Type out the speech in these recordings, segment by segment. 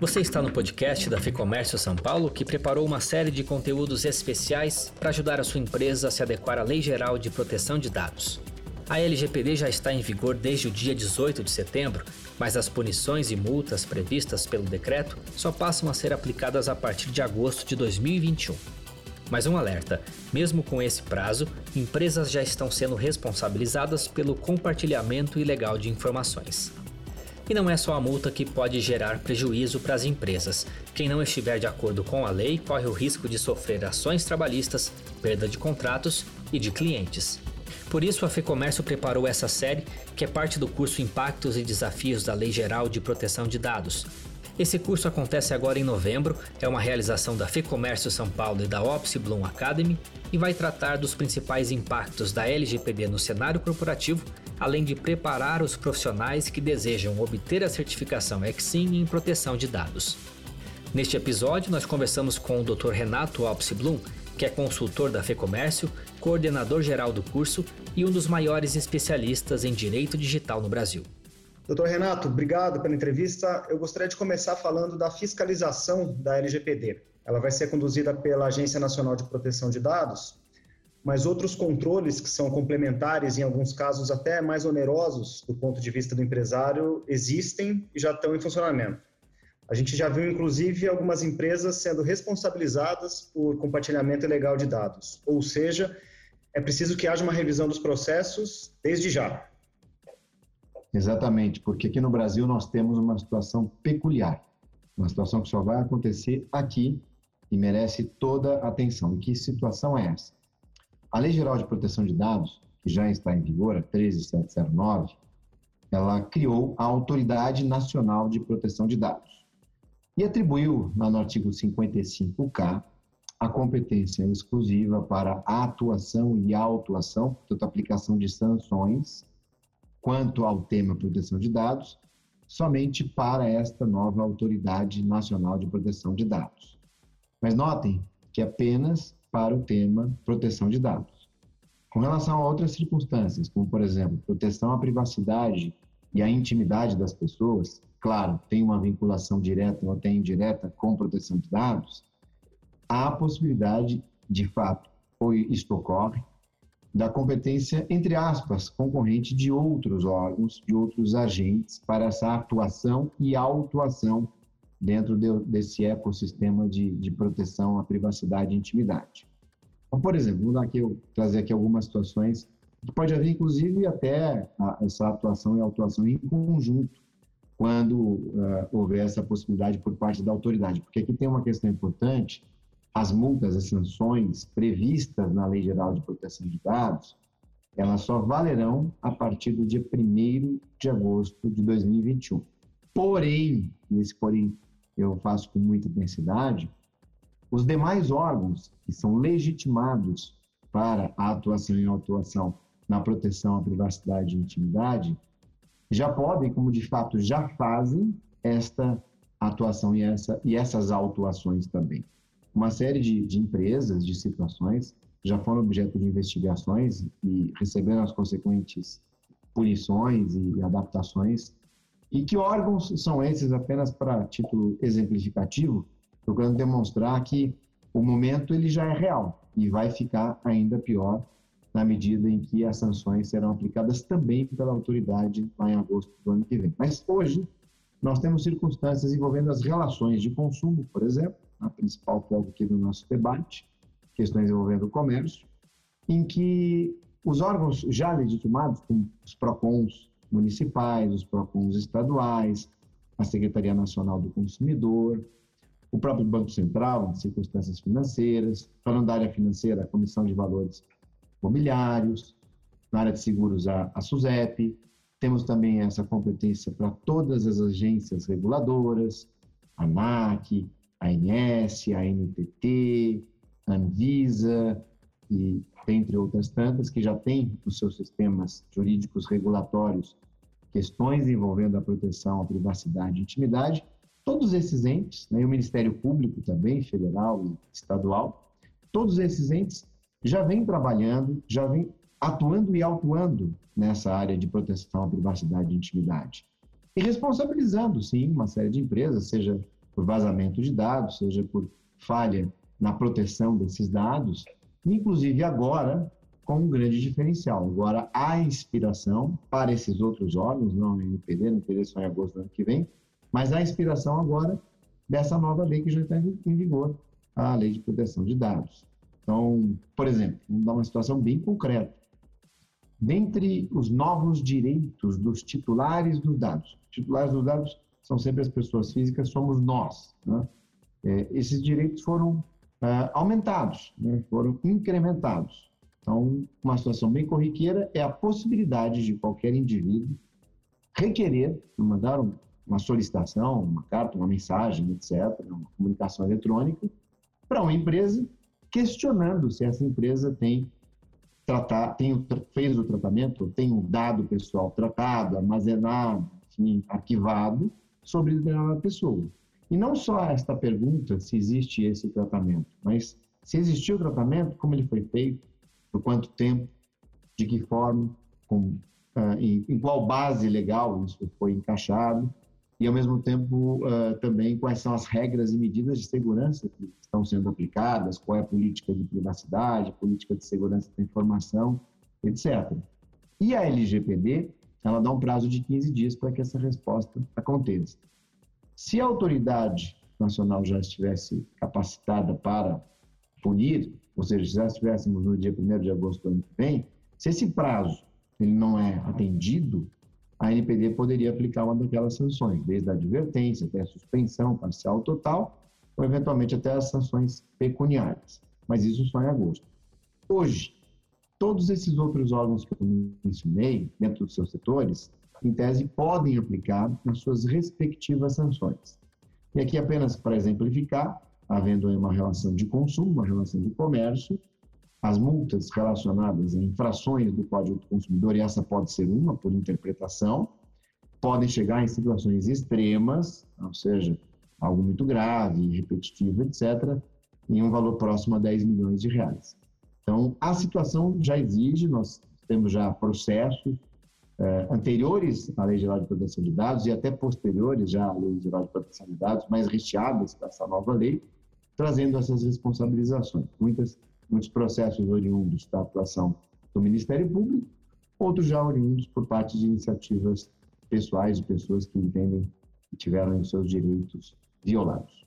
Você está no podcast da Ficomércio São Paulo, que preparou uma série de conteúdos especiais para ajudar a sua empresa a se adequar à Lei Geral de Proteção de Dados. A LGPD já está em vigor desde o dia 18 de setembro, mas as punições e multas previstas pelo decreto só passam a ser aplicadas a partir de agosto de 2021. Mas um alerta: mesmo com esse prazo, empresas já estão sendo responsabilizadas pelo compartilhamento ilegal de informações. E não é só a multa que pode gerar prejuízo para as empresas. Quem não estiver de acordo com a lei corre o risco de sofrer ações trabalhistas, perda de contratos e de clientes. Por isso, a FEComércio preparou essa série, que é parte do curso Impactos e Desafios da Lei Geral de Proteção de Dados. Esse curso acontece agora em novembro, é uma realização da FEComércio São Paulo e da Opsi Bloom Academy e vai tratar dos principais impactos da LGPD no cenário corporativo além de preparar os profissionais que desejam obter a certificação Exim em proteção de dados. Neste episódio, nós conversamos com o Dr. Renato Alpes Blum, que é consultor da FEComércio, coordenador geral do curso e um dos maiores especialistas em direito digital no Brasil. Doutor Renato, obrigado pela entrevista. Eu gostaria de começar falando da fiscalização da LGPD. Ela vai ser conduzida pela Agência Nacional de Proteção de Dados mas outros controles que são complementares, em alguns casos até mais onerosos do ponto de vista do empresário, existem e já estão em funcionamento. A gente já viu, inclusive, algumas empresas sendo responsabilizadas por compartilhamento ilegal de dados. Ou seja, é preciso que haja uma revisão dos processos desde já. Exatamente, porque aqui no Brasil nós temos uma situação peculiar, uma situação que só vai acontecer aqui e merece toda a atenção. E que situação é essa? A Lei Geral de Proteção de Dados, que já está em vigor, a 13709, ela criou a Autoridade Nacional de Proteção de Dados e atribuiu, no artigo 55K, a competência exclusiva para a atuação e autuação, portanto, aplicação de sanções, quanto ao tema proteção de dados, somente para esta nova Autoridade Nacional de Proteção de Dados. Mas notem que apenas para o tema proteção de dados. Com relação a outras circunstâncias, como por exemplo, proteção à privacidade e à intimidade das pessoas, claro, tem uma vinculação direta ou até indireta com proteção de dados, há a possibilidade, de fato, ou isto ocorre, da competência, entre aspas, concorrente de outros órgãos, de outros agentes para essa atuação e autuação dentro de, desse ecossistema de, de proteção à privacidade e intimidade. Então, por exemplo, vou trazer aqui algumas situações que pode haver, inclusive, até a, essa atuação e autuação em conjunto, quando uh, houver essa possibilidade por parte da autoridade. Porque aqui tem uma questão importante, as multas, as sanções previstas na Lei Geral de Proteção de Dados, elas só valerão a partir do dia 1 de agosto de 2021. Porém, e esse porém eu faço com muita intensidade, os demais órgãos que são legitimados para a atuação e autuação na proteção à privacidade e intimidade já podem, como de fato já fazem, esta atuação e, essa, e essas autuações também. Uma série de, de empresas, de situações, já foram objeto de investigações e receberam as consequentes punições e adaptações e que órgãos são esses, apenas para título exemplificativo, procurando demonstrar que o momento ele já é real e vai ficar ainda pior na medida em que as sanções serão aplicadas também pela autoridade lá em agosto do ano que vem. Mas hoje nós temos circunstâncias envolvendo as relações de consumo, por exemplo, a principal foco aqui do nosso debate, questões envolvendo o comércio, em que os órgãos já legitimados, como os PROCONs, municipais, os PROCONs estaduais, a Secretaria Nacional do Consumidor, o próprio Banco Central, em circunstâncias financeiras, falando da área financeira, a Comissão de Valores Imobiliários, na área de seguros, a, a SUSEP, temos também essa competência para todas as agências reguladoras, a ANAC, a ANS, a NTT, a Anvisa, e dentre outras tantas, que já têm nos seus sistemas jurídicos regulatórios questões envolvendo a proteção à privacidade e intimidade, todos esses entes, né, e o Ministério Público também, federal e estadual, todos esses entes já vêm trabalhando, já vêm atuando e autuando nessa área de proteção à privacidade e intimidade. E responsabilizando, sim, uma série de empresas, seja por vazamento de dados, seja por falha na proteção desses dados, inclusive agora com um grande diferencial. Agora há inspiração para esses outros órgãos, não no NPD, no NPD só em agosto do ano que vem, mas há inspiração agora dessa nova lei que já está em vigor, a Lei de Proteção de Dados. Então, por exemplo, vamos dar uma situação bem concreta. Dentre os novos direitos dos titulares dos dados, titulares dos dados são sempre as pessoas físicas, somos nós. Né? É, esses direitos foram é, aumentados, né? foram incrementados. Então, uma situação bem corriqueira é a possibilidade de qualquer indivíduo requerer, mandar uma solicitação, uma carta, uma mensagem, etc., uma comunicação eletrônica, para uma empresa questionando se essa empresa tem tratar, tem, fez o tratamento, tem um dado pessoal tratado, armazenado, enfim, arquivado sobre determinada pessoa. E não só esta pergunta se existe esse tratamento, mas se existiu o tratamento, como ele foi feito, por quanto tempo, de que forma, com, uh, em, em, qual base legal isso foi encaixado, e ao mesmo tempo uh, também quais são as regras e medidas de segurança que estão sendo aplicadas, qual é a política de privacidade, política de segurança da informação, etc. E a LGPD, ela dá um prazo de 15 dias para que essa resposta aconteça. Se a autoridade nacional já estivesse capacitada para punir, ou seja, se já estivéssemos no dia 1 de agosto do ano que vem, se esse prazo ele não é atendido, a NPD poderia aplicar uma daquelas sanções, desde a advertência até a suspensão parcial ou total, ou eventualmente até as sanções pecuniárias. Mas isso só em agosto. Hoje, todos esses outros órgãos que eu mencionei, dentro dos seus setores, em tese, podem aplicar nas suas respectivas sanções. E aqui, apenas para exemplificar, havendo uma relação de consumo, uma relação de comércio, as multas relacionadas a infrações do Código do Consumidor, e essa pode ser uma por interpretação, podem chegar em situações extremas, ou seja, algo muito grave, repetitivo, etc., em um valor próximo a 10 milhões de reais. Então, a situação já exige, nós temos já processos eh, anteriores à Lei Geral de Proteção de Dados e até posteriores já à Lei Geral de Proteção de Dados, mais recheadas para essa nova lei, trazendo essas responsabilizações. Muitas, muitos processos oriundos da atuação do Ministério Público, outros já oriundos por parte de iniciativas pessoais de pessoas que entendem que tiveram os seus direitos violados.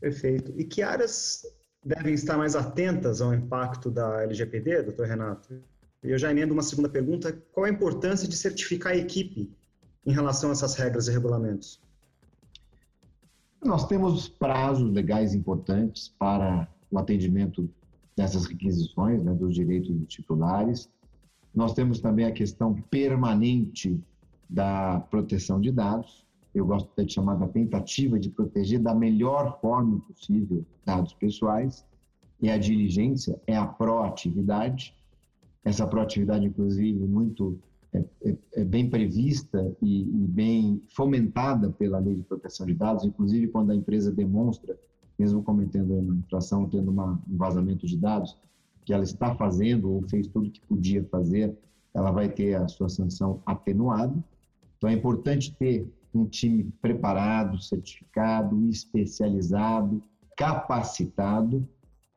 Perfeito. E que áreas devem estar mais atentas ao impacto da LGPD, doutor Renato? Eu já emendo uma segunda pergunta: qual a importância de certificar a equipe em relação a essas regras e regulamentos? Nós temos prazos legais importantes para o atendimento dessas requisições, né, dos direitos dos titulares. Nós temos também a questão permanente da proteção de dados. Eu gosto de chamar da tentativa de proteger da melhor forma possível dados pessoais. E a diligência é a proatividade. Essa proatividade, inclusive, muito é, é, é bem prevista e, e, bem fomentada pela lei de proteção de dados, inclusive quando a empresa demonstra, mesmo cometendo uma infração, tendo uma, um vazamento de dados, que ela está fazendo ou fez tudo o que podia fazer, ela vai ter a sua sanção atenuada. Então é importante ter um time preparado, certificado, especializado, capacitado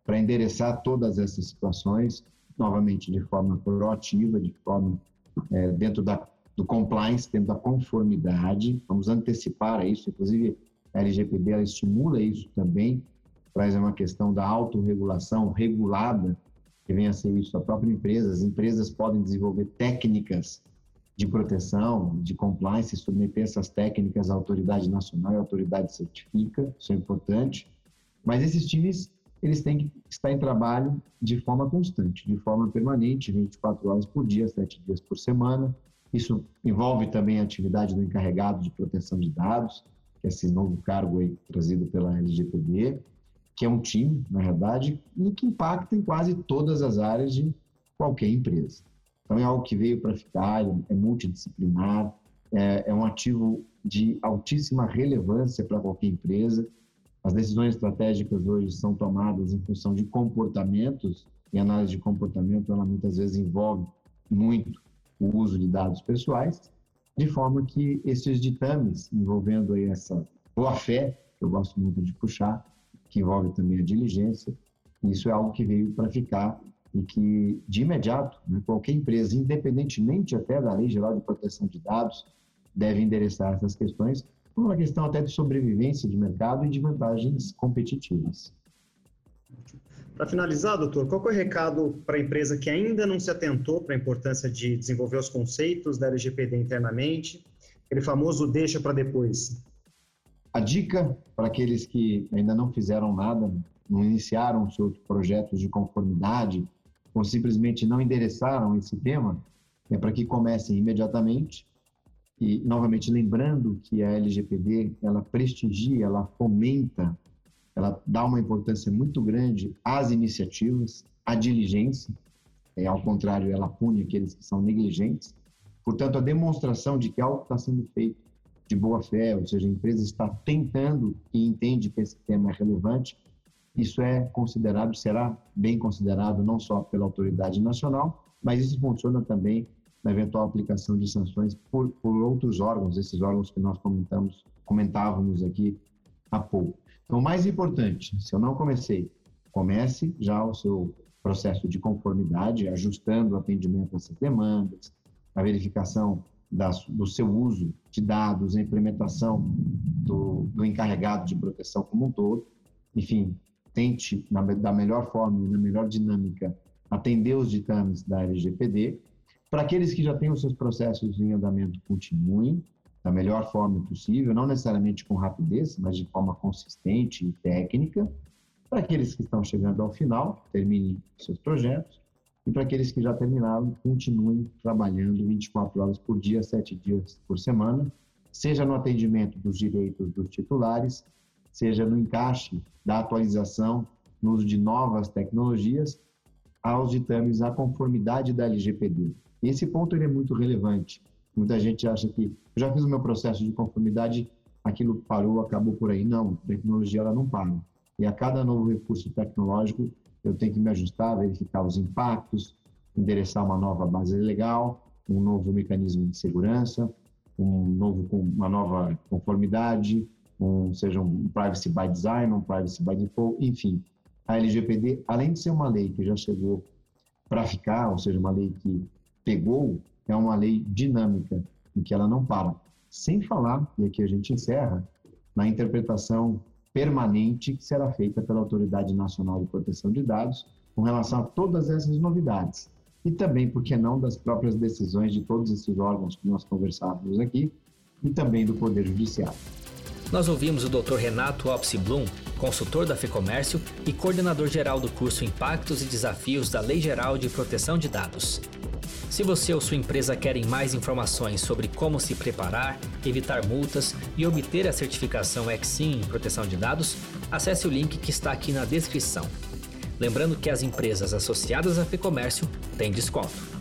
para endereçar todas essas situações, novamente de forma proativa, de forma é, dentro da, do compliance, dentro da conformidade, vamos antecipar isso, inclusive a LGPD estimula isso também, traz uma questão da autorregulação regulada, que vem a ser isso a própria empresa, as empresas podem desenvolver técnicas de proteção, de compliance, submeter essas técnicas à autoridade nacional e a autoridade certifica, isso é importante, mas esses times eles têm que estar em trabalho de forma constante, de forma permanente, 24 horas por dia, 7 dias por semana. Isso envolve também a atividade do encarregado de proteção de dados, que é esse novo cargo aí trazido pela LGPD, que é um time, na verdade, e que impacta em quase todas as áreas de qualquer empresa. Então é algo que veio para ficar, é multidisciplinar, é, é um ativo de altíssima relevância para qualquer empresa as decisões estratégicas hoje são tomadas em função de comportamentos, e a análise de comportamento, ela muitas vezes envolve muito o uso de dados pessoais, de forma que esses ditames envolvendo aí essa boa-fé, que eu gosto muito de puxar, que envolve também a diligência, isso é algo que veio para ficar e que, de imediato, né, qualquer empresa, independentemente até da Lei Geral de Proteção de Dados, deve endereçar essas questões por uma questão até de sobrevivência de mercado e de vantagens competitivas. Para finalizar, doutor, qual é o recado para a empresa que ainda não se atentou para a importância de desenvolver os conceitos da LGPD internamente? Aquele famoso deixa para depois. A dica para aqueles que ainda não fizeram nada, não iniciaram seus projetos de conformidade ou simplesmente não endereçaram esse tema, é para que comecem imediatamente. E, novamente, lembrando que a LGPD, ela prestigia, ela fomenta ela dá uma importância muito grande às iniciativas, à diligência, é, ao contrário, ela pune aqueles que são negligentes. Portanto, a demonstração de que algo está sendo feito de boa fé, ou seja, a empresa está tentando e entende que esse tema é relevante, isso é considerado, será bem considerado não só pela autoridade nacional, mas isso funciona também na eventual aplicação de sanções por, por outros órgãos, esses órgãos que nós comentamos, comentávamos aqui há pouco. Então, o mais importante, se eu não comecei, comece já o seu processo de conformidade, ajustando o atendimento a essas demandas, a verificação das, do seu uso de dados, a implementação do, do, encarregado de proteção como um todo. Enfim, tente, na, da melhor forma e na melhor dinâmica, atender os ditames da LGPD. Para aqueles que já têm os seus processos em andamento, continuem, da melhor forma possível, não necessariamente com rapidez, mas de forma consistente e técnica, para aqueles que estão chegando ao final, terminem seus projetos, e para aqueles que já terminaram, continuem trabalhando 24 horas por dia, 7 dias por semana, seja no atendimento dos direitos dos titulares, seja no encaixe da atualização no uso de novas tecnologias, aos ditames à conformidade da LGPD. Esse ponto ele é muito relevante, Muita gente acha que eu já fiz o meu processo de conformidade, aquilo parou, acabou por aí. Não, a tecnologia ela não para. E a cada novo recurso tecnológico, eu tenho que me ajustar, verificar os impactos, endereçar uma nova base legal, um novo mecanismo de segurança, um novo, uma nova conformidade, um, seja um privacy by design, um privacy by default, enfim. A LGPD, além de ser uma lei que já chegou para ficar, ou seja, uma lei que pegou é uma lei dinâmica, em que ela não para. Sem falar, e aqui a gente encerra, na interpretação permanente que será feita pela Autoridade Nacional de Proteção de Dados com relação a todas essas novidades. E também, por que não, das próprias decisões de todos esses órgãos que nós conversávamos aqui e também do Poder Judiciário. Nós ouvimos o Dr. Renato Alpsi Blum, consultor da FEComércio e coordenador geral do curso Impactos e Desafios da Lei Geral de Proteção de Dados. Se você ou sua empresa querem mais informações sobre como se preparar, evitar multas e obter a certificação XSIM em proteção de dados, acesse o link que está aqui na descrição. Lembrando que as empresas associadas à FEComércio têm desconto.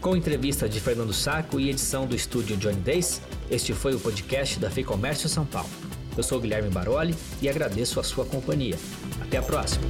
Com entrevista de Fernando Saco e edição do estúdio Johnny Days, este foi o podcast da FEComércio São Paulo. Eu sou Guilherme Baroli e agradeço a sua companhia. Até a próxima!